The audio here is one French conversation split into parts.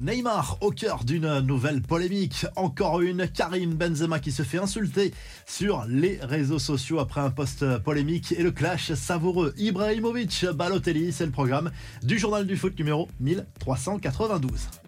Neymar au cœur d'une nouvelle polémique, encore une, Karim Benzema qui se fait insulter sur les réseaux sociaux après un post polémique et le clash savoureux. Ibrahimovic Balotelli, c'est le programme du journal du foot numéro 1392.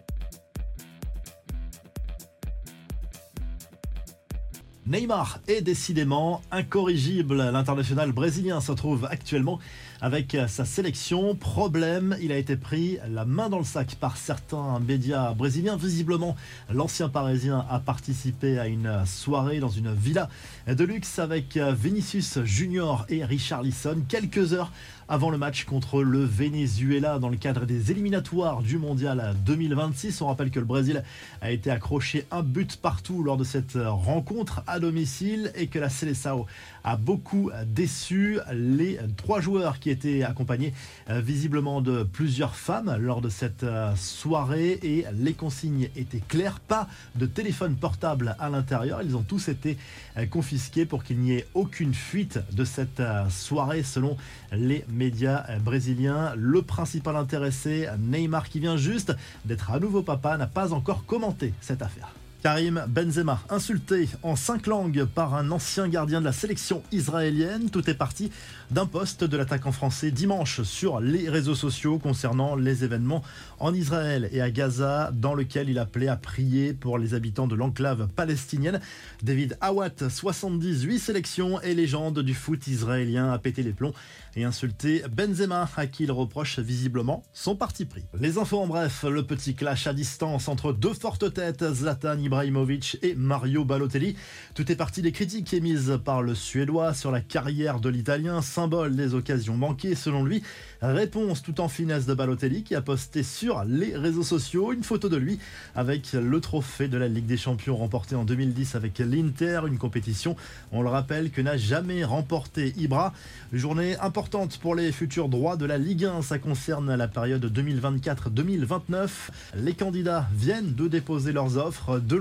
Neymar est décidément incorrigible. L'international brésilien se trouve actuellement avec sa sélection. Problème, il a été pris la main dans le sac par certains médias brésiliens. Visiblement, l'ancien parisien a participé à une soirée dans une villa de luxe avec Vinicius Junior et Richard Lisson quelques heures avant le match contre le Venezuela dans le cadre des éliminatoires du Mondial 2026. On rappelle que le Brésil a été accroché un but partout lors de cette rencontre à domicile et que la Seleção a beaucoup déçu les trois joueurs qui étaient accompagnés euh, visiblement de plusieurs femmes lors de cette euh, soirée et les consignes étaient claires. Pas de téléphone portable à l'intérieur. Ils ont tous été euh, confisqués pour qu'il n'y ait aucune fuite de cette soirée selon les médias brésiliens. Le principal intéressé, Neymar, qui vient juste d'être à nouveau papa, n'a pas encore commenté cette affaire. Karim Benzema, insulté en cinq langues par un ancien gardien de la sélection israélienne. Tout est parti d'un poste de l'attaquant français dimanche sur les réseaux sociaux concernant les événements en Israël et à Gaza, dans lequel il appelait à prier pour les habitants de l'enclave palestinienne. David Awat, 78 sélections et légende du foot israélien, a pété les plombs et insulté Benzema, à qui il reproche visiblement son parti pris. Les infos en bref, le petit clash à distance entre deux fortes têtes, Zlatan Ibrahimovic et Mario Balotelli. Tout est parti des critiques émises par le Suédois sur la carrière de l'Italien, symbole des occasions manquées selon lui. Réponse tout en finesse de Balotelli qui a posté sur les réseaux sociaux une photo de lui avec le trophée de la Ligue des Champions remporté en 2010 avec l'Inter, une compétition, on le rappelle, que n'a jamais remporté Ibra. Journée importante pour les futurs droits de la Ligue 1, ça concerne la période 2024-2029. Les candidats viennent de déposer leurs offres de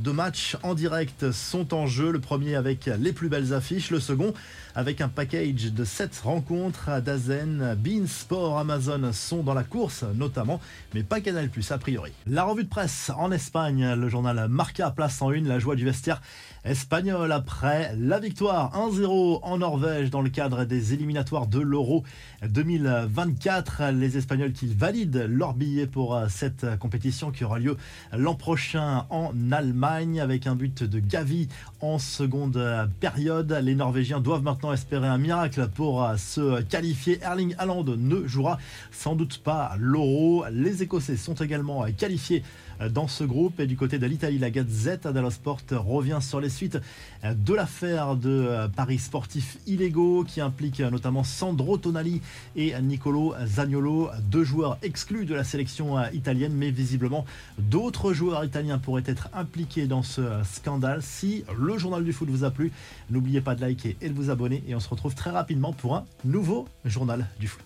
de matchs en direct sont en jeu. Le premier avec les plus belles affiches, le second avec un package de 7 rencontres. Dazen, Bean Sport, Amazon sont dans la course notamment, mais pas Canal Plus a priori. La revue de presse en Espagne, le journal Marca place en une la joie du vestiaire espagnol après la victoire 1-0 en Norvège dans le cadre des éliminatoires de l'Euro 2024. Les Espagnols qui valident leur billet pour cette compétition qui aura lieu l'an prochain en Allemagne avec un but de Gavi en seconde période. Les Norvégiens doivent maintenant espérer un miracle pour se qualifier. Erling Haaland ne jouera sans doute pas l'Euro. Les Écossais sont également qualifiés dans ce groupe et du côté de l'Italie, la Gazette dello Sport revient sur les suites de l'affaire de paris sportifs illégaux qui implique notamment Sandro Tonali et Nicolo Zagnolo, deux joueurs exclus de la sélection italienne, mais visiblement d'autres joueurs italiens pourraient être impliqué dans ce scandale. Si le journal du foot vous a plu, n'oubliez pas de liker et de vous abonner et on se retrouve très rapidement pour un nouveau journal du foot.